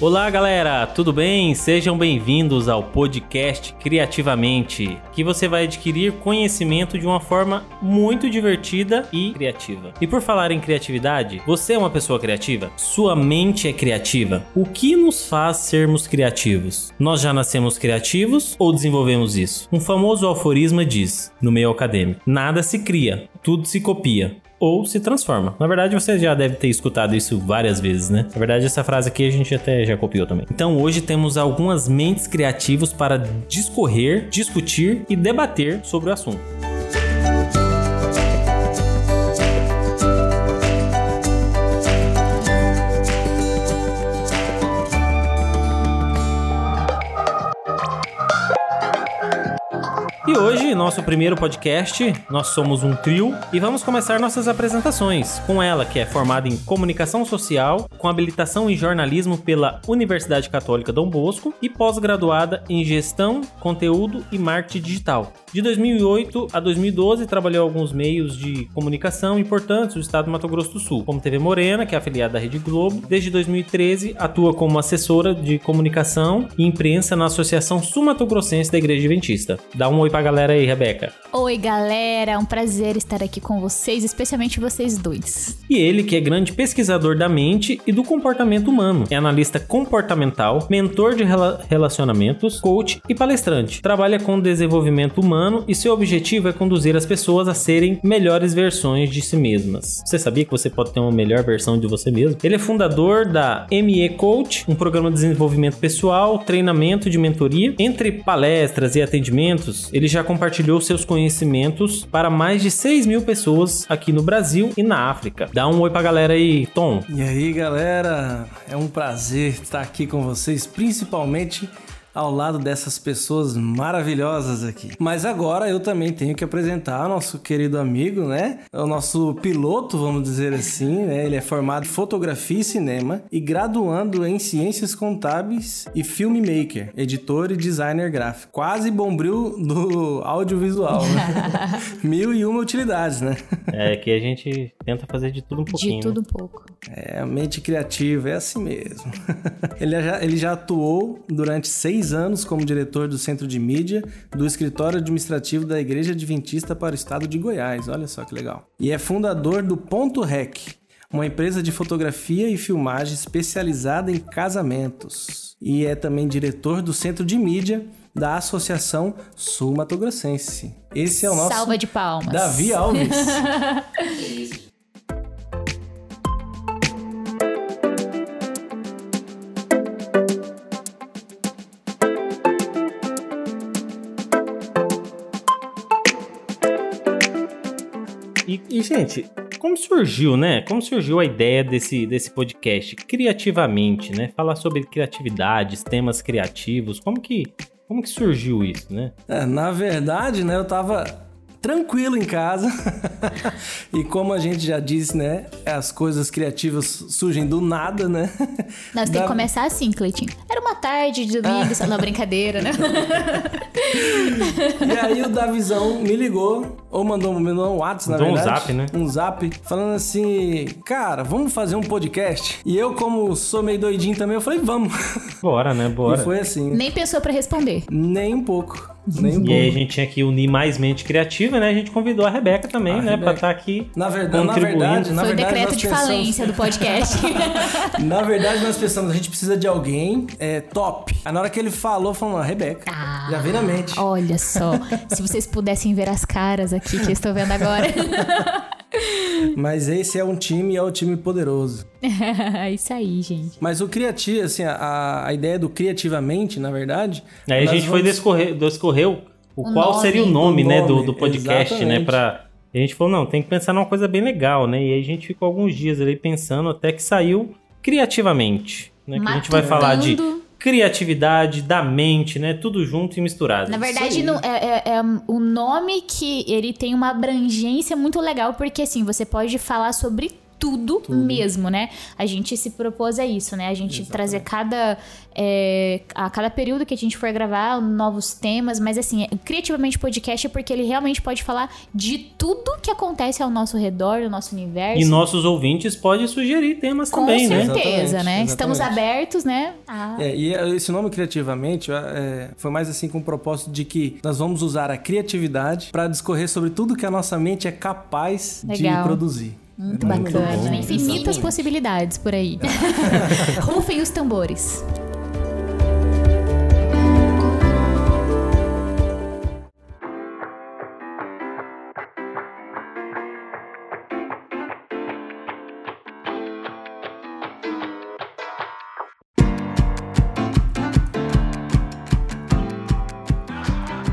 Olá, galera, tudo bem? Sejam bem-vindos ao podcast Criativamente, que você vai adquirir conhecimento de uma forma muito divertida e criativa. E por falar em criatividade, você é uma pessoa criativa? Sua mente é criativa? O que nos faz sermos criativos? Nós já nascemos criativos ou desenvolvemos isso? Um famoso aforisma diz, no meio acadêmico: nada se cria, tudo se copia ou se transforma. Na verdade, você já deve ter escutado isso várias vezes, né? Na verdade, essa frase aqui a gente até já copiou também. Então, hoje temos algumas mentes criativas para discorrer, discutir e debater sobre o assunto. Hoje, nosso primeiro podcast, nós somos um trio e vamos começar nossas apresentações com ela, que é formada em comunicação social, com habilitação em jornalismo pela Universidade Católica Dom Bosco e pós-graduada em gestão, conteúdo e marketing digital. De 2008 a 2012, trabalhou alguns meios de comunicação importantes do estado do Mato Grosso do Sul, como TV Morena, que é afiliada da Rede Globo. Desde 2013, atua como assessora de comunicação e imprensa na Associação Sul-Mato Grossense da Igreja Adventista. Dá um oi pra galera aí, Rebeca. Oi, galera, é um prazer estar aqui com vocês, especialmente vocês dois. E ele, que é grande pesquisador da mente e do comportamento humano, é analista comportamental, mentor de rela relacionamentos, coach e palestrante. Trabalha com desenvolvimento humano e seu objetivo é conduzir as pessoas a serem melhores versões de si mesmas. Você sabia que você pode ter uma melhor versão de você mesmo? Ele é fundador da ME Coach, um programa de desenvolvimento pessoal, treinamento de mentoria. Entre palestras e atendimentos, ele já compartilhou seus conhecimentos para mais de 6 mil pessoas aqui no Brasil e na África. Dá um oi pra galera aí, Tom. E aí, galera? É um prazer estar aqui com vocês, principalmente ao lado dessas pessoas maravilhosas aqui. Mas agora eu também tenho que apresentar nosso querido amigo, né? O nosso piloto, vamos dizer assim, né? Ele é formado em fotografia e cinema e graduando em ciências contábeis e filmmaker, editor e designer gráfico. Quase bombril do audiovisual, né? Mil e uma utilidades, né? É que a gente tenta fazer de tudo um pouquinho. De tudo né? um pouco. É, a mente criativa é assim mesmo. ele, já, ele já atuou durante seis anos como diretor do Centro de Mídia do Escritório Administrativo da Igreja Adventista para o Estado de Goiás. Olha só que legal. E é fundador do Ponto Rec, uma empresa de fotografia e filmagem especializada em casamentos. E é também diretor do Centro de Mídia da Associação Sul Mato Grossense. Esse é o nosso Salva de palmas. Davi Alves. E, gente, como surgiu, né? Como surgiu a ideia desse, desse podcast? Criativamente, né? Falar sobre criatividades, temas criativos. Como que, como que surgiu isso, né? É, na verdade, né, eu tava tranquilo em casa. e como a gente já disse, né? As coisas criativas surgem do nada, né? Nós tem que começar assim, Cleitinho. Era uma tarde de domingo, só na brincadeira, né? e aí o Davizão me ligou, ou mandou, mandou um WhatsApp, na Mandou um verdade. zap, né? Um zap, falando assim, cara, vamos fazer um podcast? E eu, como sou meio doidinho também, eu falei, vamos. Bora, né? Bora. E foi assim. Nem pensou pra responder. Nem um pouco. Nem um E aí a gente tinha que unir mais mente criativa, né? A gente convidou a Rebeca também, A né? Rebeca. Pra estar aqui Na verdade, na contribuindo. verdade, na Foi o verdade, decreto nós de pensamos- falência do podcast. Na verdade, nós pensamos, a gente precisa de alguém é, top. Aí na hora que ele falou, falou, a Rebeca. Ah, Já veio na mente. Olha só. Se vocês pudessem ver as caras aqui que eu estou vendo agora. Mas esse é um time e é um time poderoso. Isso aí, gente. Mas o criativo, assim, a, a ideia do criativamente, na verdade. Aí a nós gente foi vamos- descorrer, descorreu o, O qual nome. seria o nome, O né, do, nome, do podcast, né, exatamente. pra... E a gente falou, não, tem que pensar numa coisa bem legal, né, e aí a gente ficou alguns dias ali pensando até que saiu criativamente, né, que a gente vai falar de. Criatividade, da mente, né, tudo junto e misturado. Na verdade, não, é, é, é o nome que ele tem uma abrangência muito legal, porque assim, você pode falar sobre tudo, mesmo, né? A gente se propôs a isso, né? A gente trazer cada é, a cada período que a gente for gravar novos temas, mas assim, é- criativamente podcast é porque ele realmente pode falar de tudo que acontece ao nosso redor, no nosso universo. E nossos ouvintes podem sugerir temas Com também, né? certeza, Exatamente, né? Estamos exatamente. abertos, né? a- É, e esse nome criativamente é, foi mais assim com o propósito de que nós vamos usar a criatividade para discorrer sobre tudo que a nossa mente é capaz Legal. de produzir. Muito É bacana, né? Infinitas exatamente. possibilidades por aí. Rufem os tambores.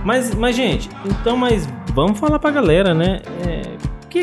Mas, mas, gente, então, mas vamos falar pra galera, né? É,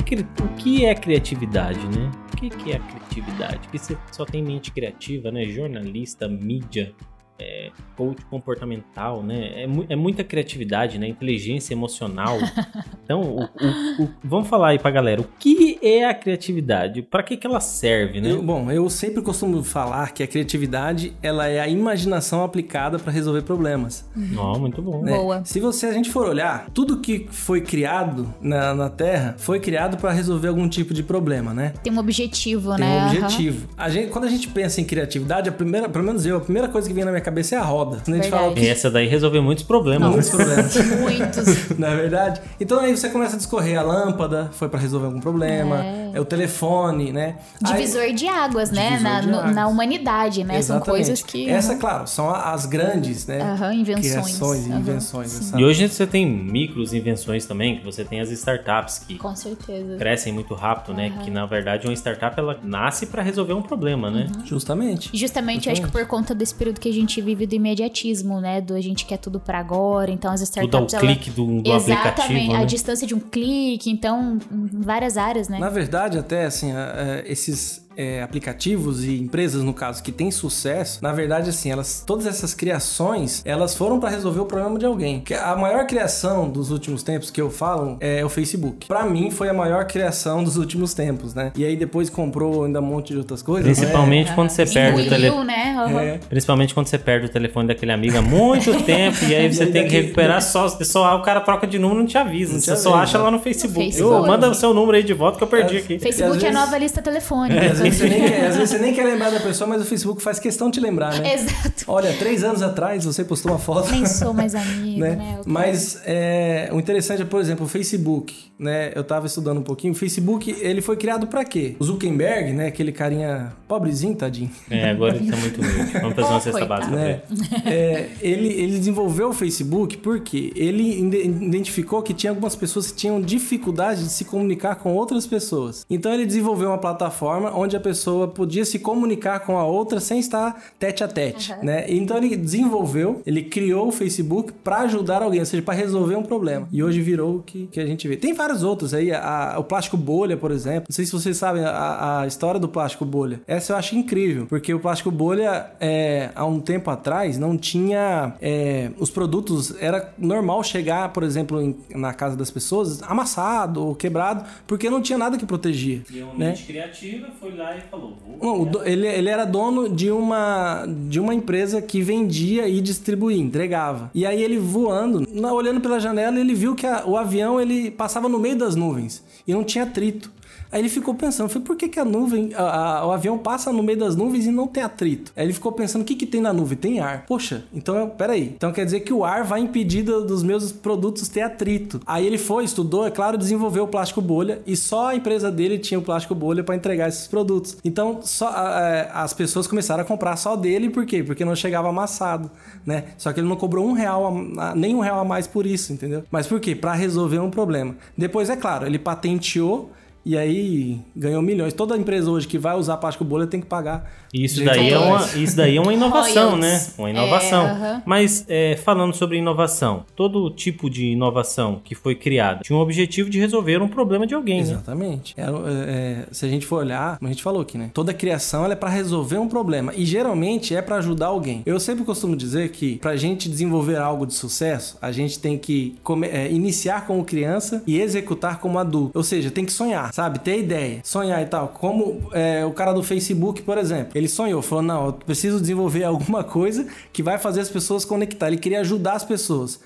que é, o que é criatividade, né? O que, que é a criatividade? Porque você só tem mente criativa, né? Jornalista, mídia, é, coach comportamental, né? É, mu- é muita criatividade, né? Inteligência emocional. Então, o- o- o- vamos falar aí pra galera. O que é a criatividade? Pra que, que ela serve, né? Eu- bom, eu sempre costumo falar que a criatividade ela é a imaginação aplicada para resolver problemas. Ó, muito bom. né? Boa. Se você a gente for olhar, tudo que foi criado na, na Terra foi criado para resolver algum tipo de problema, né? Tem um objetivo, Tem né? um Aham. objetivo. A gente, quando a gente pensa em criatividade, a primeira, pelo menos eu, a primeira coisa que vem na minha cabeça é a roda. Quando a gente fala. Essa daí resolveu muitos problemas. muitos né? problemas. Muitos. Não é verdade? Então aí você começa a discorrer a lâmpada, foi pra resolver algum problema, uma, é, o telefone, né? Aí- Divisor de águas, né? Na, de no- águas. na humanidade, né? São Exatamente. coisas que. Essa, claro, são a- as grandes, né? Aham, invenções. Criações Aham, invenções. E hoje você tem micros invenções também, que você tem as startups que Com certeza. crescem muito rápido, né? Que na verdade uma startup ela nasce para resolver um problema, né? Uhum. Justamente. Justamente, eu acho que por conta desse período que a gente vive do imediatismo, né? Do a gente quer tudo pra agora, então as Tudo ao startups. ela- clique do, do Exatamente, aplicativo, a né? distância de um clique, então, em várias áreas, né? Na verdade, até assim, a- a- esses é, aplicativos e empresas, no caso, que têm sucesso, na verdade, assim, elas, todas essas criações, elas foram para resolver o problema de alguém. Que A maior criação dos últimos tempos que eu falo é o Facebook. Para mim, foi a maior criação dos últimos tempos, né? E aí depois comprou ainda um monte de outras coisas. Principalmente É. quando você perde o telefone. Né? Né? É. Principalmente quando você perde o telefone daquele amigo há muito tempo e aí você E aí tem que daqui- recuperar só, só o cara troca de número e não te avisa. Não te você só acha lá no Facebook. No Facebook. Ô, manda o seu número aí de volta que eu perdi aqui. Facebook é a vezes- nova lista telefônica. Às vezes, você nem quer, às vezes você nem quer lembrar da pessoa, mas o Facebook faz questão de te lembrar, né? Exato. Olha, três anos atrás você postou uma foto. Nem sou mais amigo, né? né? Mas é, o interessante é, por exemplo, o Facebook, né? Eu tava estudando um pouquinho. O Facebook, ele foi criado pra quê? O Zuckerberg, né? Aquele carinha pobrezinho, tadinho. É, agora ele tá muito humilde. Vamos fazer uma Oh, cesta básica. Né? ele. É, ele, ele desenvolveu o Facebook porque ele identificou que tinha algumas pessoas que tinham dificuldade de se comunicar com outras pessoas. Então ele desenvolveu uma plataforma onde a pessoa podia se comunicar com a outra sem estar tete a tete, né? Então ele desenvolveu, ele criou o Facebook para ajudar alguém, ou seja, para resolver um problema. E hoje virou o que, que a gente vê. Tem vários outros aí, a- o plástico bolha, por exemplo. Não sei se vocês sabem a, a história do plástico bolha. Essa eu acho incrível, porque o plástico bolha, é, há um tempo atrás, não tinha. é, os produtos, era normal chegar, por exemplo, em- na casa das pessoas amassado ou quebrado, porque não tinha nada que protegia. E uma né? mente criativa foi lá e falou: Não, do- ele, ele era dono de uma, de uma empresa que vendia e distribuía, entregava. E aí ele voando, olhando pela janela, ele viu que a- o avião ele passava no meio das nuvens e não tinha atrito. Aí ele ficou pensando, foi por que, que a nuvem, a- a- o avião passa no meio das nuvens e não tem atrito? Aí ele ficou pensando, o que, que tem na nuvem? Tem ar. Poxa, então, peraí. Então quer dizer que o ar vai impedir do- dos meus produtos ter atrito. Aí ele foi, estudou, é claro, desenvolveu o plástico bolha e só a empresa dele tinha o plástico bolha para entregar esses produtos. Então só a- as pessoas começaram a comprar só dele, por quê? Porque não chegava amassado, né? Só que ele não cobrou um real, nem um real a mais por isso, entendeu? Mas por quê? Para resolver um problema. Depois, é claro, ele patenteou e aí ganhou milhões. Toda empresa hoje que vai usar plástico bolha tem que pagar. Isso daí, é uma, isso daí é uma inovação, né? Uma inovação. É, aham. Mas é, falando sobre inovação, todo tipo de inovação que foi criada tinha um objetivo de resolver um problema de alguém, né? Exatamente. É, é, se a gente for olhar, como a gente falou aqui, né? Toda criação ela é para resolver um problema e geralmente é para ajudar alguém. Eu sempre costumo dizer que pra gente desenvolver algo de sucesso, a gente tem que come- é, iniciar como criança e executar como adulto. Ou seja, tem que sonhar. Sabe? Ter ideia, sonhar e tal. Como é, o cara do Facebook, por exemplo, ele sonhou, falou: não, eu preciso desenvolver alguma coisa que vai fazer as pessoas conectar. Ele queria ajudar as pessoas.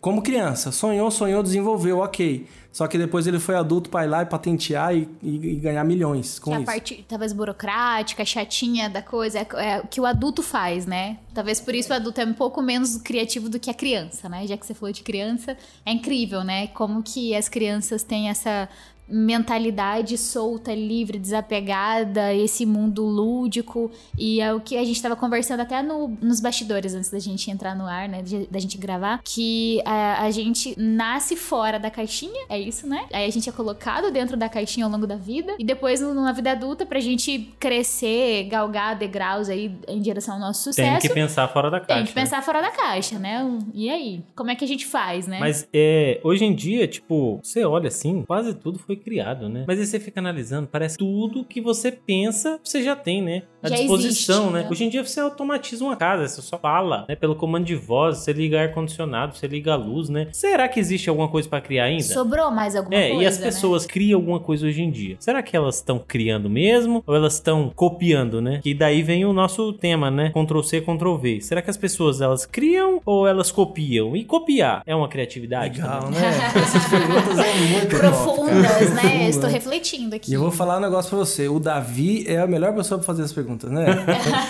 Como criança, sonhou, sonhou, desenvolveu, ok. Só que depois ele foi adulto para ir lá e patentear e, e, e ganhar milhões com que isso. a parte talvez burocrática, chatinha da coisa, é, é o que o adulto faz, né? Talvez por isso o adulto é um pouco menos criativo do que a criança, né? Já que você falou de criança, é incrível, né? Como que as crianças têm essa mentalidade solta, livre, desapegada, esse mundo lúdico. E é o que a gente estava conversando até no, nos bastidores antes da gente entrar no ar, né? De, da gente gravar. Que a, a, gente nasce fora da caixinha, é isso, né? Aí a gente é colocado dentro da caixinha ao longo da vida. E depois, numa vida adulta, pra gente crescer, galgar degraus aí em direção ao nosso sucesso. Tem que pensar fora da caixa. Tem que pensar fora da caixa, né? E aí? Como é que a gente faz, né? Mas é, hoje em dia, tipo, você olha assim, quase tudo foi criado, né? Mas aí você fica analisando, parece tudo que você pensa, você já tem, né? À Já disposição, existe, né? né? Hoje em dia você automatiza uma casa, você só fala, né? Pelo comando de voz, você liga ar-condicionado, você liga a luz, né? Será que existe alguma coisa pra criar ainda? Sobrou mais alguma É, coisa, e as né? pessoas criam alguma coisa hoje em dia. Será que elas estão criando mesmo? Ou elas estão copiando, né? Que daí vem o nosso tema, né? Ctrl C, Ctrl V. Será que as pessoas elas criam ou elas copiam? E copiar é uma criatividade? Legal, também? né? Essas perguntas é muito top, né? Profunda. Estou refletindo aqui. E eu vou falar um negócio pra você. O Davi é a melhor pessoa pra fazer as perguntas, né?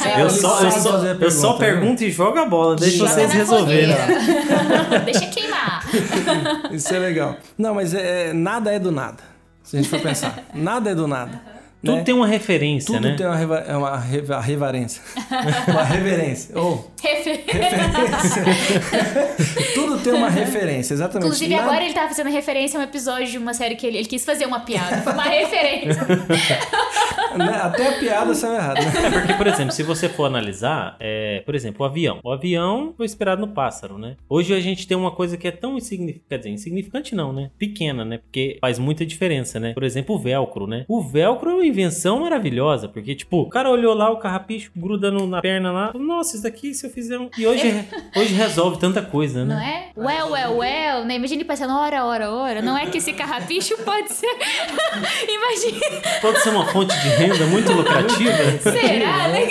É, Eu só, eu, só, fazer a eu só pergunta, né? pergunto e jogo a bola, deixa Joga vocês resolverem. Deixa queimar. Isso é legal. Não, mas é, nada é do nada. Se a gente for pensar. Nada é do nada. Tudo né? tem uma referência, Tudo né? tem uma, reva é uma reva- reverência. uma reverência. Ou Refer- referência. Tudo tem uma referência, exatamente. Inclusive, Nada- agora ele tava fazendo referência a um episódio de uma série que ele, ele quis fazer uma piada. Foi uma referência. né, Até a piada saiu errada. Né? É porque, por exemplo, se você for analisar, é, por exemplo, o avião. O avião foi inspirado no pássaro, né? Hoje a gente tem uma coisa que é tão insignificante, quer dizer, insignificante não, né? Pequena, né? Porque faz muita diferença, né? Por exemplo, o velcro, né? O velcro é uma invenção maravilhosa, porque, tipo, o cara olhou lá o carrapicho grudando na perna lá, nossa, isso daqui se eu fizer um... E hoje, hoje resolve tanta coisa, Não né? é? Well, well, well. Né? Imagina ele pensando hora, hora, hora. Não é que esse carrapicho pode ser. Imagina. Pode ser uma fonte de renda muito lucrativa. Será? Né?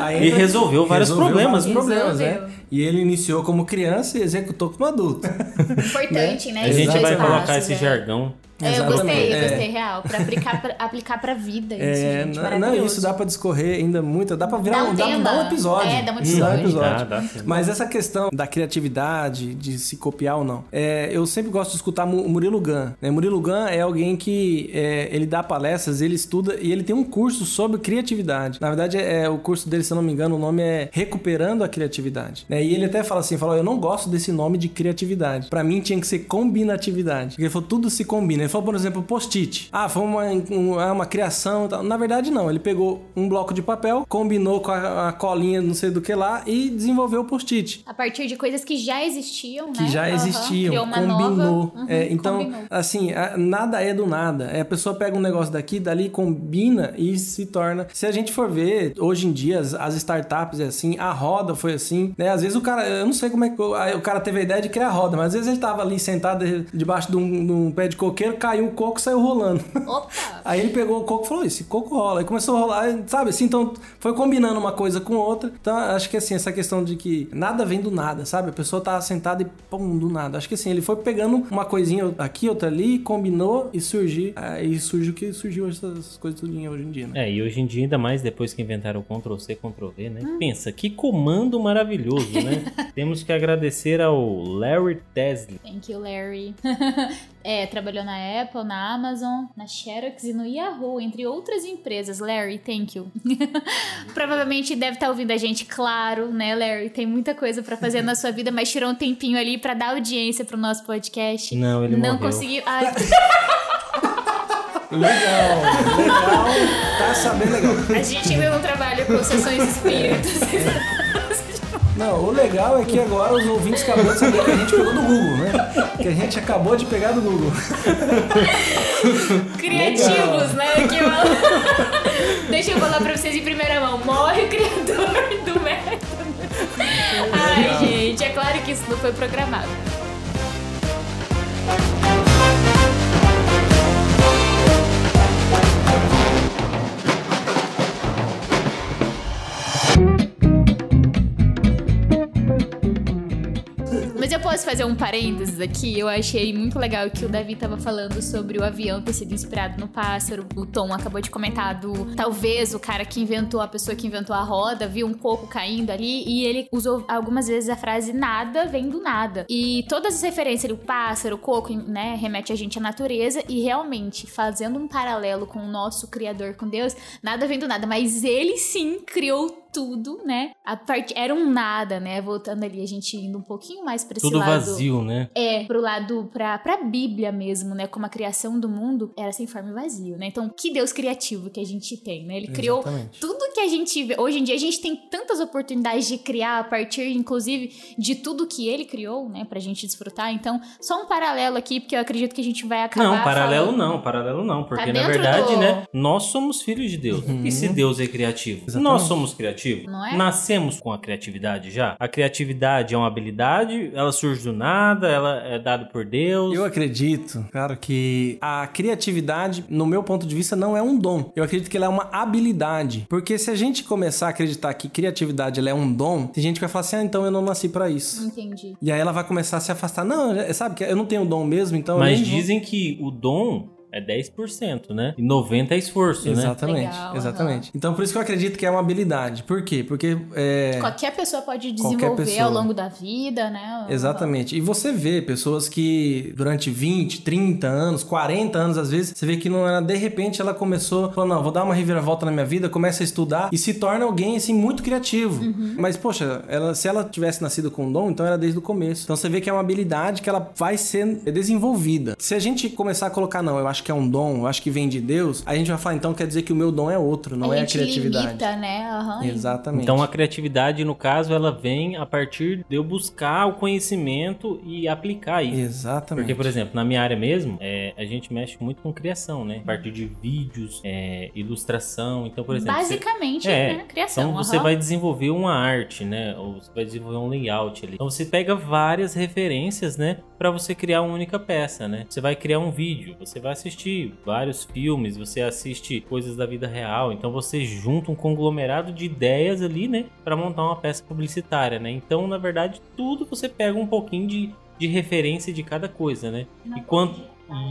Aí E entra- resolveu vários problemas. vários problemas, Resolveu. né? E ele iniciou como criança e executou como adulto. Importante, né? A Esses gente dois vai colocar passos, esse é. jargão. É, eu gostei, eu gostei, real. Pra aplicar pra, aplicar pra vida isso, É, gente. não, não, isso dá pra discorrer ainda muito. Dá pra virar Dá um, um dá, dá um episódio. É, dá um Hum, episódio. Dá, dá. Mas essa questão da criatividade, de se copiar ou não, é, eu sempre gosto de escutar Murilo Gun. Né? Murilo Gun é alguém que é, ele dá palestras, ele estuda e ele tem um curso sobre criatividade. Na verdade, é, o curso dele, se eu não me engano, o nome é Recuperando a Criatividade. né? E ele até fala assim, falou, eu não gosto desse nome de criatividade. Pra mim tinha que ser combinatividade. Porque ele falou, tudo se combina. Ele falou, por exemplo, post-it. Ah, foi uma, um- é uma criação e tal. Na verdade, não. Ele pegou um bloco de papel, combinou com a, a colinha não sei do que lá e desenvolveu o post-it. A partir de coisas que já existiam, Que né? já Aham. existiam, uma combinou. Uhum, É, então, combinou. assim, a- nada é do nada. É, a pessoa pega um negócio daqui, dali, combina e se torna. Se a gente for ver, hoje em dia, as, as startups é assim, a roda foi assim, né? Às vezes o cara, eu não sei como é que o, cara teve a ideia de criar a roda, mas às vezes ele tava ali sentado debaixo de um, de um pé de coqueiro, caiu o coco e saiu rolando. Opa! Aí ele pegou o coco e falou: esse coco rola. Aí começou a rolar, sabe assim? Então foi combinando uma coisa com outra. Então acho que assim, essa questão de que nada vem do nada, sabe? A pessoa tá sentada e pum, do nada. Acho que assim, ele foi pegando uma coisinha aqui, outra ali, combinou e surgiu. Aí surge o que surgiu essas coisas tudinho hoje em dia, né? É, e hoje em dia, ainda mais depois que inventaram o Ctrl C, Ctrl V, né? Pensa, que comando maravilhoso, né? Temos que agradecer ao Larry Tesla. Thank you, Larry. é, trabalhou na Apple, na Amazon, na Xerox e no Yahoo, entre outras empresas. Larry, thank you. Provavelmente deve estar ouvindo a gente, claro, né, Larry? Tem muita coisa pra fazer na sua vida, mas tirou um tempinho ali pra dar audiência pro nosso podcast. Não, ele Não morreu. conseguiu. Ai, Legal, legal. Tá sabendo legal. a gente ainda não trabalha com sessões espíritas. Não, o legal é que agora os ouvintes acabam de saber que a gente pegou do Google, né? Que a gente acabou de pegar do Google. Criativos, né? Que eu- Deixa eu falar pra vocês em primeira mão. Morre o criador do método. Ai, gente, é claro que isso não foi programado. Posso fazer um parênteses aqui? Eu achei muito legal que o Davi tava falando sobre o avião ter sido inspirado no pássaro. O Tom acabou de comentar do talvez o cara que inventou, a pessoa que inventou a roda, viu um coco caindo ali e ele usou algumas vezes a frase nada vem do nada. E todas as referências, o pássaro, o coco, né, remete a gente à natureza e realmente fazendo um paralelo com o nosso criador, com Deus, nada vem do nada, mas ele sim criou tudo, né? A parte era um nada, né? Voltando ali, a gente indo um pouquinho mais pra esse Tudo lado. vazio, né? É, pro lado, pra, pra Bíblia mesmo, né? Como a criação do mundo era sem forma e vazio, né? Então, que Deus criativo que a gente tem, né? Ele criou Exatamente. tudo que a gente vê. Hoje em dia, a gente tem tantas oportunidades de criar a partir, inclusive, de tudo que ele criou, né? Pra gente desfrutar. Então, só um paralelo aqui, porque eu acredito que a gente vai acabar. Não, paralelo falando- não, paralelo não, porque na dentro verdade, do- né, nós somos filhos de Deus. E se Deus é criativo? Exatamente. Nós somos criativos? Não é? Nascemos com a criatividade já? A criatividade é uma habilidade, ela surge do nada, ela é dada por Deus. Eu acredito, claro, que a criatividade, no meu ponto de vista, não é um dom. Eu acredito que ela é uma habilidade. Porque se a gente começar a acreditar que criatividade ela é um dom, tem gente que vai falar assim: ah, então eu não nasci pra isso. Entendi. E aí ela vai começar a se afastar. Não, sabe que eu não tenho dom mesmo, então Mas eu nem vou- dizem que o dom é 10%, né? E 90% é esforço, né? Exatamente, Legal, exatamente. Então por isso que eu acredito que é uma habilidade. Por quê? Porque é, Qualquer pessoa pode desenvolver pessoa. ao longo da vida, né? Exatamente. E você vê pessoas que durante 20, 30 anos, 40 anos às vezes, você vê que não era de repente ela começou falando, não, vou dar uma reviravolta na minha vida, começa a estudar e se torna alguém assim muito criativo. Mas poxa, ela, se ela tivesse nascido com um dom, então era desde o começo. Então você vê que é uma habilidade que ela vai ser desenvolvida. Se a gente começar a colocar, não, eu acho que é um dom, eu acho que vem de Deus, a gente vai falar, então quer dizer que o meu dom é outro, não a é a criatividade. limita, né? Aham. Exatamente. Então a criatividade, no caso, ela vem a partir de eu buscar o conhecimento e aplicar isso. Exatamente. Porque, por exemplo, na minha área mesmo, é, a gente mexe muito com criação, né? A partir de vídeos, é, ilustração. Então, por exemplo. você- Basicamente, É, né? Criação. Então você vai desenvolver uma arte, né? Ou você vai desenvolver um layout ali. Então você pega várias referências, né? Pra você criar uma única peça, né? Você vai criar um vídeo, você vai assistir vários filmes, você assiste coisas da vida real. Então você junta um conglomerado de ideias ali, né? Pra montar uma peça publicitária, né? Então, na verdade, tudo você pega um pouquinho de, de referência de cada coisa, né? E quanto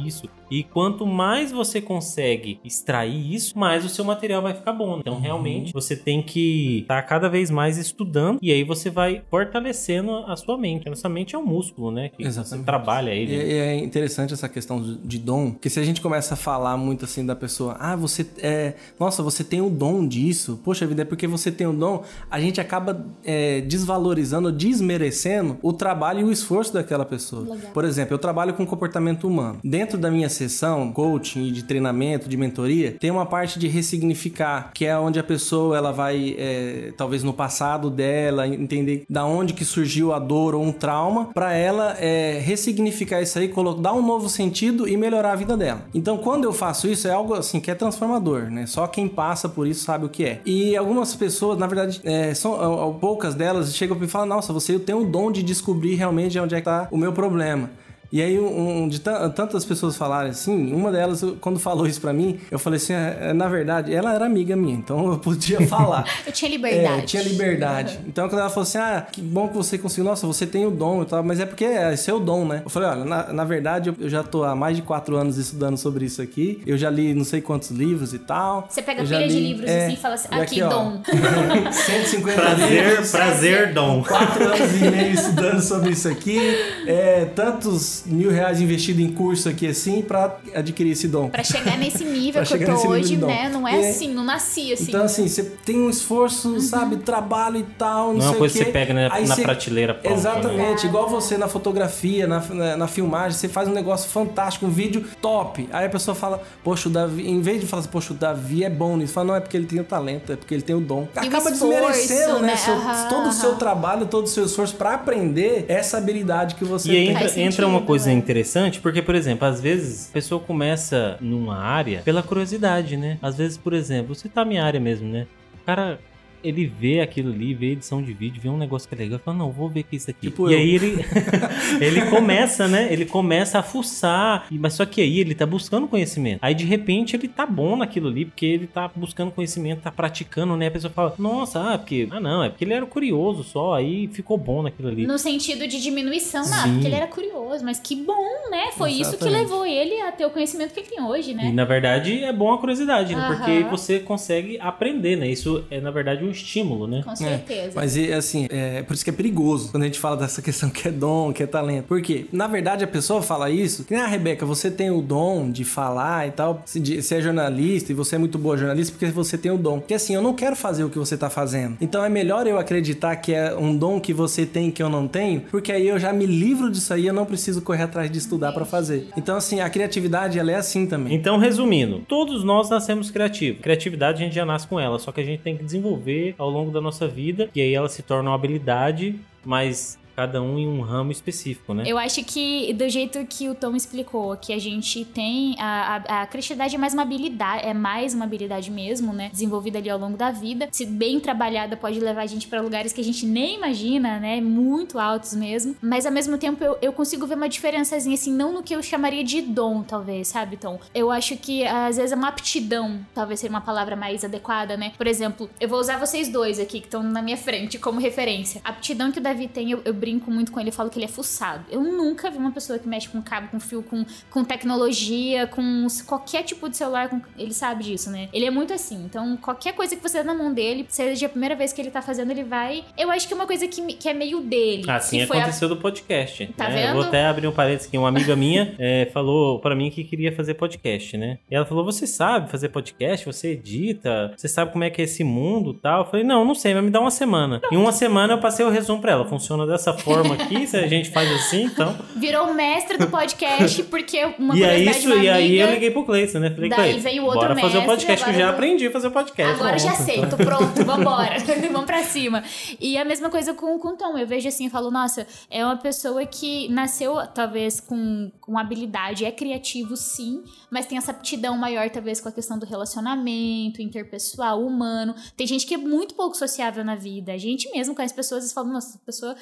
isso. E quanto mais você consegue extrair isso, mais o seu material vai ficar bom. Então, realmente, você tem que estar cada vez mais estudando e aí você vai fortalecendo a sua mente. A sua mente é um músculo, né? Que você Exatamente. trabalha ele. E, e é interessante essa questão de de dom, porque se a gente começa a falar muito assim da pessoa, ah, você é. Nossa, você tem o dom disso. Poxa vida, é porque você tem o dom, a gente acaba é, desvalorizando, desmerecendo o trabalho e o esforço daquela pessoa. Legal. Por exemplo, eu trabalho com comportamento humano. Dentro da minha sessão, coaching de treinamento, de mentoria, tem uma parte de ressignificar, que é onde a pessoa ela vai, é, talvez no passado dela, entender da onde que surgiu a dor ou um trauma, para ela é, ressignificar isso aí, dar um novo sentido e melhorar a vida dela. Então, quando eu faço isso, é algo assim que é transformador, né? Só quem passa por isso sabe o que é. E algumas pessoas, na verdade, é, são ó, ó, poucas delas chegam e falam: Nossa, você tem o dom de descobrir realmente onde é que tá o meu problema. E aí, um, de tan- tantas pessoas falarem assim, uma delas, eu- quando falou isso pra mim, eu falei assim: é, é, na verdade, ela era amiga minha, então eu podia falar. Eu tinha liberdade. É, tinha liberdade. Então, quando ela falou assim, ah, que bom que você conseguiu, nossa, você tem o dom e tal, mas é porque é seu dom, né? Eu falei, olha, na, na verdade, eu, eu já tô há mais de quatro anos estudando sobre isso aqui, eu já li não sei quantos livros e tal. Você pega Eu pilha de li- livros é, assim e fala assim, e aqui, ó, dom. 150 Prazer, livros. prazer, dom. Quatro anos e meio estudando sobre isso aqui, é, tantos mil reais investidos em curso aqui assim pra adquirir esse dom. Pra chegar nesse nível que eu chegar tô nesse nível hoje, de dom. né? Não é É. assim, não nasci assim. Então, assim, você tem um esforço, sabe, trabalho e tal, não, Não é sei uma coisa que você pega na, Aí na você- prateleira pronta, né? Exatamente, igual você na fotografia, na, na, na filmagem, você faz um negócio fantástico, um vídeo top. Aí a pessoa fala, poxa, o Davi, em vez de falar assim, poxa, o Davi é bom nisso, fala, não, é porque ele tem o talento, é porque ele tem o dom. E o Acaba esforço, desmerecendo, né? né? seu- Aham, todo o seu aham. trabalho, todo o seu esforço pra aprender essa habilidade que você E tem. entra, Faz entra uma sentido, coisa é. interessante, porque, por exemplo, às vezes a pessoa começa numa área pela curiosidade, né? Às vezes, por exemplo, você tá na minha área mesmo, né? O cara ele vê aquilo ali, vê edição de vídeo, vê um negócio que é legal, fala, não, vou ver que é isso aqui. Tipo e eu. aí ele, ele começa, né? Ele começa a fuçar, e- mas só que aí ele tá buscando conhecimento. Aí de repente ele tá bom naquilo ali, porque ele tá buscando conhecimento, tá praticando, né? A pessoa fala, nossa, ah, porque. Ah, não, é porque ele era curioso só, aí ficou bom naquilo ali. No sentido de diminuição, não, Sim. porque ele era curioso, mas que bom, né? Foi isso que Exatamente. levou ele a ter o conhecimento que ele tem hoje, E né? na verdade é bom a curiosidade, né? Porque você consegue aprender, né? Isso é na verdade um estímulo, né? Com certeza. Mas e, assim, é por isso que é perigoso quando a gente fala dessa questão que é dom, que é talento. Por quê? Na verdade, a pessoa fala isso, que nem a Rebeca, você tem o dom de falar e tal. Você é jornalista e você é muito boa jornalista porque você tem o dom. Porque assim, eu não quero fazer o que você tá fazendo. Então é melhor eu acreditar que é um dom que você tem que eu não tenho, porque aí eu já me livro disso aí, eu não preciso correr atrás de estudar pra fazer. Então assim, a criatividade ela é assim também. Então, resumindo, todos nós nascemos criativos. Criatividade a gente já nasce com ela, só que a gente tem que desenvolver ao longo da nossa vida, e aí ela se torna uma habilidade, mas cada um em um ramo específico, né? Eu acho que, do jeito que o Tom explicou, que a gente tem. A, a, a criatividade é mais uma habilidade, é mais uma habilidade mesmo, né? Desenvolvida ali ao longo da vida. Se bem trabalhada, pode levar a gente pra lugares que a gente nem imagina, né? Muito altos mesmo. Mas ao mesmo tempo eu, eu consigo ver uma diferençazinha, assim, não no que eu chamaria de dom, talvez, sabe, Tom? Eu acho que às vezes é uma aptidão, talvez seja uma palavra mais adequada, né? Por exemplo, eu vou usar vocês dois aqui que estão na minha frente como referência. A aptidão que o Davi tem, eu, eu brinco muito com ele, eu falo que ele é fuçado. Eu nunca vi uma pessoa que mexe com cabo, com fio, com, com tecnologia, com qualquer tipo de celular, com- ele sabe disso, né? Ele é muito assim. Então, qualquer coisa que você dá na mão dele, seja a primeira vez que ele tá fazendo, ele vai. Eu acho que é uma coisa que, que é meio dele. Assim que foi a- aconteceu do podcast. Tá né? Eu vendo? vou até abrir um parênteses aqui. Uma amiga minha eh, falou pra mim que queria fazer podcast, né? E ela falou: Você sabe fazer podcast? Você edita? Você sabe como é que é esse mundo tal? Eu falei: Não, não sei, mas me dá uma semana. Em uma semana eu passei o resumo pra ela. Funciona dessa forma aqui, se a gente faz assim, então. Virou mestre do podcast, porque uma e aí, curiosidade isso, de e aí eu liguei pro Cleiton, né? Falei, Daí Cleiton, veio outro bora fazer o mestre, podcast, que eu já eu- aprendi a fazer o podcast. Agora eu já sei, tô pronto, vambora. Vamos pra cima. E a mesma coisa com, com o Tom. Eu vejo assim e falo, nossa, é uma pessoa que nasceu, talvez, com, com habilidade, é criativo, sim, mas tem essa aptidão maior, talvez, com a questão do relacionamento, interpessoal, humano. Tem gente que é muito pouco sociável na vida. A gente mesmo conhece pessoas e fala, nossa, essa pessoa,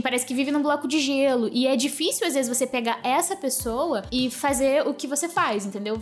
parece que vive num bloco de gelo. E é difícil, às vezes, você pegar essa pessoa e fazer o que você faz, entendeu?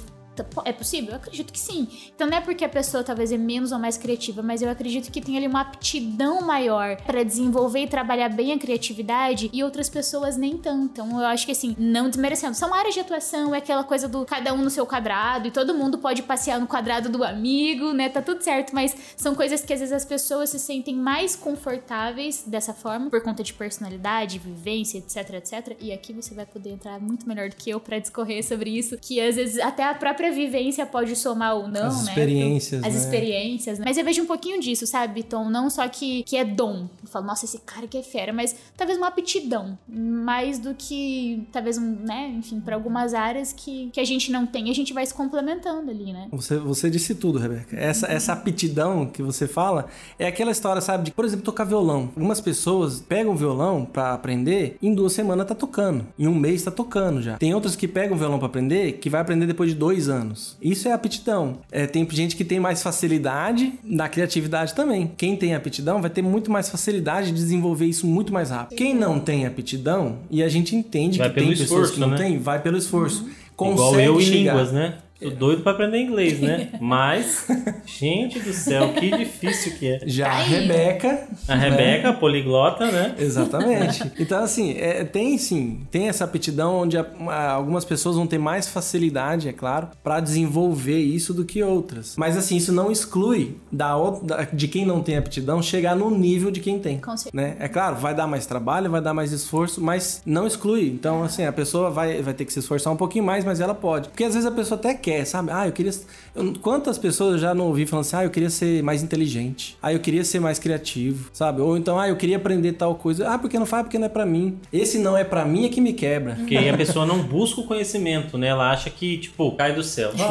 É possível? Eu acredito que sim. Então não é porque a pessoa talvez é menos ou mais criativa, mas eu acredito que tem ali uma aptidão maior pra desenvolver e trabalhar bem a criatividade e outras pessoas nem tanto. Então eu acho que assim, não desmerecendo. São áreas de atuação, é aquela coisa do cada um no seu quadrado e todo mundo pode passear no quadrado do amigo, né? Tá tudo certo, mas são coisas que às vezes as pessoas se sentem mais confortáveis dessa forma por conta de personalidade, vivência, etc, etc. E aqui você vai poder entrar muito melhor do que eu pra discorrer sobre isso, que às vezes até a própria vivência pode somar ou não, As né? experiências, As né? experiências, né? Mas eu vejo um pouquinho disso, sabe, Tom? Não só que, que é dom. Eu falo, nossa, esse cara que é fera, mas talvez uma aptidão. Mais do que, talvez, um, né? Enfim, pra algumas áreas que, que a gente não tem, a gente vai se complementando ali, né? Você, você disse tudo, Rebeca. Essa, essa aptidão que você fala é aquela história, sabe, de, por exemplo, tocar violão. Algumas pessoas pegam violão pra aprender e em duas semanas tá tocando. Em um mês tá tocando já. Tem outras que pegam violão pra aprender que vai aprender depois de dois anos. Isso é aptidão. É, tem gente que tem mais facilidade na criatividade também. Quem tem aptidão vai ter muito mais facilidade de desenvolver isso muito mais rápido. Quem não tem aptidão, e a gente entende Vai que tem pessoas esforço, que não né? tem, vai pelo esforço. Igual Consegue eu em chegar. línguas, né? Tô doido pra aprender inglês, né? Mas, gente do céu, que difícil que é. Já a Aí. Rebeca. A Rebeca, poliglota, né? Exatamente. Então, assim, é, tem sim, tem essa aptidão onde a- a- algumas pessoas vão ter mais facilidade, é claro, pra desenvolver isso do que outras. Mas, assim, isso não exclui da, da- de quem não tem aptidão chegar no nível de quem tem. Com certeza. Né? É claro, vai dar mais trabalho, vai dar mais esforço, mas não exclui. Então, assim, a pessoa vai, vai ter que se esforçar um pouquinho mais, mas ela pode. Porque às vezes a pessoa até quer, sabe? Ah, eu queria. eu- quantas pessoas eu já não ouvi falando assim, ah, eu queria ser mais inteligente. Ah, eu queria ser mais criativo, sabe? Ou então, ah, eu queria aprender tal coisa. Ah, porque não faz, porque não é pra mim. Esse não é pra mim é que me quebra. Porque aí a pessoa não busca o conhecimento, né? Ela acha que, tipo, cai do céu.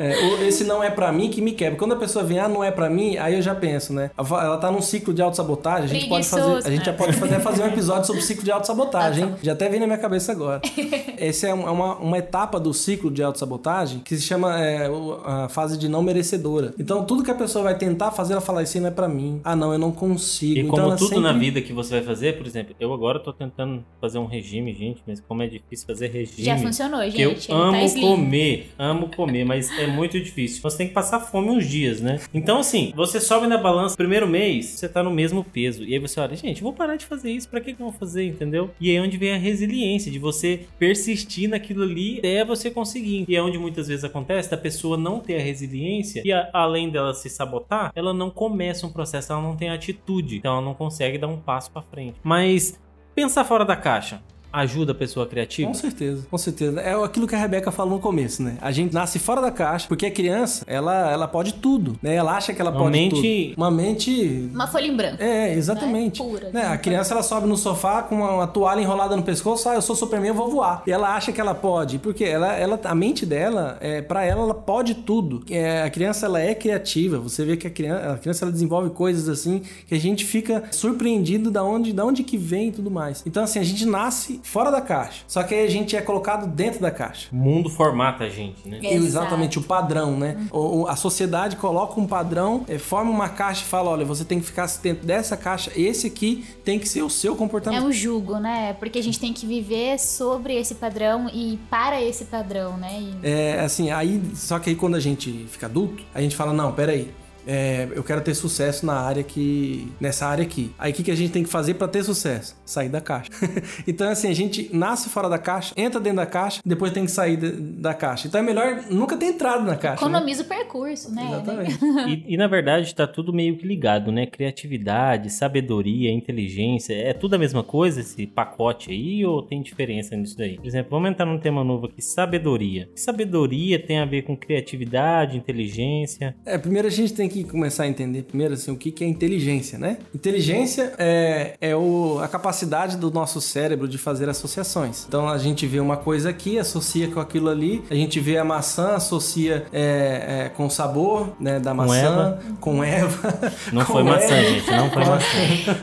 É, ou esse não é pra mim que me quebra. Quando a pessoa vem, ah, não é pra mim, aí eu já penso, né? Ela tá num ciclo de autossabotagem, a gente pode fazer, a gente já pode fazer, fazer um episódio sobre o ciclo de autossabotagem, hein? Já até vem na minha cabeça agora. Essa é uma, uma, uma etapa do ciclo de autossabotagem que se chama é, a fase de não merecedora. Então, tudo que a pessoa vai tentar fazer, ela fala, isso não é pra mim. Ah, não, eu não consigo. E então, como tudo na sempre- vida que você vai fazer, por exemplo, eu agora tô tentando fazer um regime, gente, mas como é difícil fazer regime. Já funcionou, gente. Que eu Ele tá amo slim. comer, amo comer, mas é muito difícil. Você tem que passar fome uns dias, né? Então, assim, você sobe na balança, primeiro mês, você tá no mesmo peso. E aí você olha, gente, eu vou parar de fazer isso, pra que que eu vou fazer, entendeu? E aí é onde vem a resiliência, de você persistir naquilo ali até você conseguir. E é onde muitas vezes acontece da pessoa não ter a resiliência e a- além dela se sabotar, ela não começa um processo, ela não tem atitude. Então ela não consegue dar um passo pra frente. Mas pensar fora da caixa ajuda a pessoa criativa? Com certeza, com certeza. É aquilo que a Rebeca falou no começo, né? A gente nasce fora da caixa, porque a criança, ela, ela pode tudo, né? Ela acha que ela Uma pode mente- tudo. Uma mente... Uma folha em branco. É, exatamente. Né? Pura, Né? A criança ela sobe no sofá com uma, uma toalha enrolada no pescoço, ah, eu sou Superman, eu vou voar. E ela acha que ela pode, porque ela, ela, a mente dela, é, para ela, ela pode tudo. É, a criança ela é criativa. Você vê que a criança, a criança ela desenvolve coisas assim que a gente fica surpreendido da onde, da onde que vem e tudo mais. Então assim, a gente nasce fora da caixa. Só que aí a gente é colocado dentro da caixa. O mundo formata a gente, né? É. Exato. Exatamente, o padrão, né? O- o- a sociedade coloca um padrão, eh, forma uma caixa e fala: olha, você tem que ficar dentro dessa caixa, esse aqui tem que ser o seu É comportamento. um jugo, né? Porque a gente tem que viver sobre esse padrão e para esse padrão, né? E- É assim, aí, só que aí quando a gente fica adulto, a gente fala: não, peraí. É, eu quero ter sucesso na área que. nessa área aqui. Aí o que, que a gente tem que fazer pra ter sucesso? Sair da caixa. então, assim, a gente nasce fora da caixa, entra dentro da caixa, depois tem que sair de- da caixa. Então é melhor nunca ter entrado na caixa. né? Economiza o percurso, né? Exatamente. E, e, na verdade tá tudo meio que ligado, né? Criatividade, sabedoria, inteligência, é tudo a mesma coisa esse pacote aí ou tem diferença nisso daí? Por exemplo, vamos entrar num tema novo aqui, sabedoria. Sabedoria tem a ver com criatividade, inteligência. É, primeiro a gente tem que começar a entender primeiro assim o que, que é inteligência, né? Inteligência é, é o, a capacidade do nosso cérebro de fazer associações. Então a gente vê uma coisa aqui, associa com aquilo ali. A gente vê a maçã, associa é, é, com o sabor né, da maçã, Eva. com Eva. Não com foi maçã, Eva, gente, não foi com maçã.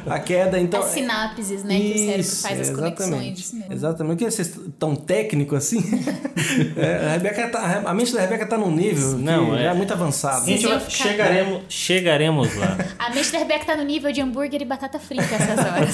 A queda, então. As sinapses, né? que o cérebro Isso, faz as exatamente. conexões. Isso. Exatamente. Por que vocês tão técnico assim? É, a, Rebeca tá, a mente da Rebeca tá num nível Não, que é- é muito avançado. A gente vai- ficar- chegaremos, chegaremos lá. A mente da Rebeca tá no nível de hambúrguer e batata frita essas horas.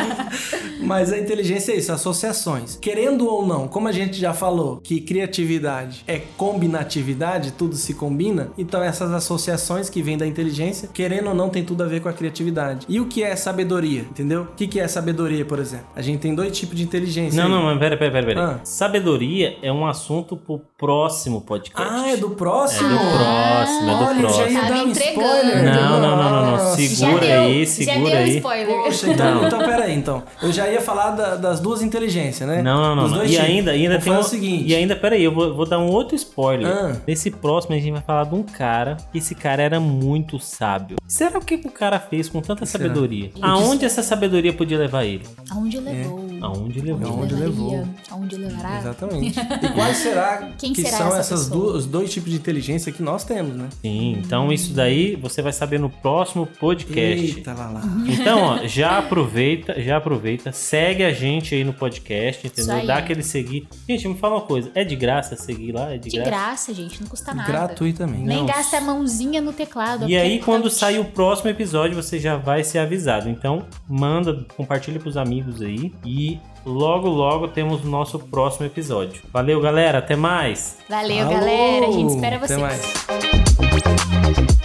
Mas a inteligência é isso, associações. Querendo ou não, como a gente já falou, que criatividade é combinatividade, tudo se combina, então essas associações que vêm da inteligência, querendo ou não, tem tudo a ver com a criatividade. E o que é sabedoria, entendeu? O que é sabedoria, por exemplo? A gente tem dois tipos de inteligência. Não, aí. não, mas pera, pera, pera. pera. Ah. Sabedoria é um assunto pro próximo podcast. Ah, é do É próximo? do próximo, é do Olha, eu já ia próximo. Tá me entregando. spoiler. Não, não, não, não, não. Segura já deu, aí, já segura deu aí. spoiler. Poxa, então, então peraí, então. Eu já ia falar da- das duas inteligências, né? Não, não, não. Dos não. dois E tipos. ainda, ainda Vou tem um, o seguinte. E ainda, peraí, eu vou, vou dar um outro spoiler. Ah. Nesse próximo a gente vai falar de um cara, que esse cara era muito sábio. Será o que o cara fez com tanta sabedoria? Aonde essa sabedoria podia levar ele? Aonde levou? Aonde levou? Aonde levou. Aonde levará? Exatamente. E quais será Quem que será são essa essas pessoa? duas, os dois tipos de inteligência que nós temos, né? Sim, então isso daí você vai saber no próximo podcast. Eita, lá lá. Então, ó, já aproveita, já aproveita, segue a gente aí no podcast, entendeu? Dá aquele seguir. Gente, me fala uma coisa, é de graça seguir lá? É de, De graça? graça, gente, não custa nada. Gratuitamente. Nem Não. gasta a mãozinha no teclado. E aí, quando sair o próximo episódio, você já vai ser avisado. Então, manda, compartilha pros amigos aí. E logo, logo temos o nosso próximo episódio. Valeu, galera. Até mais. Valeu, Falou! galera. A gente espera Até vocês. mais.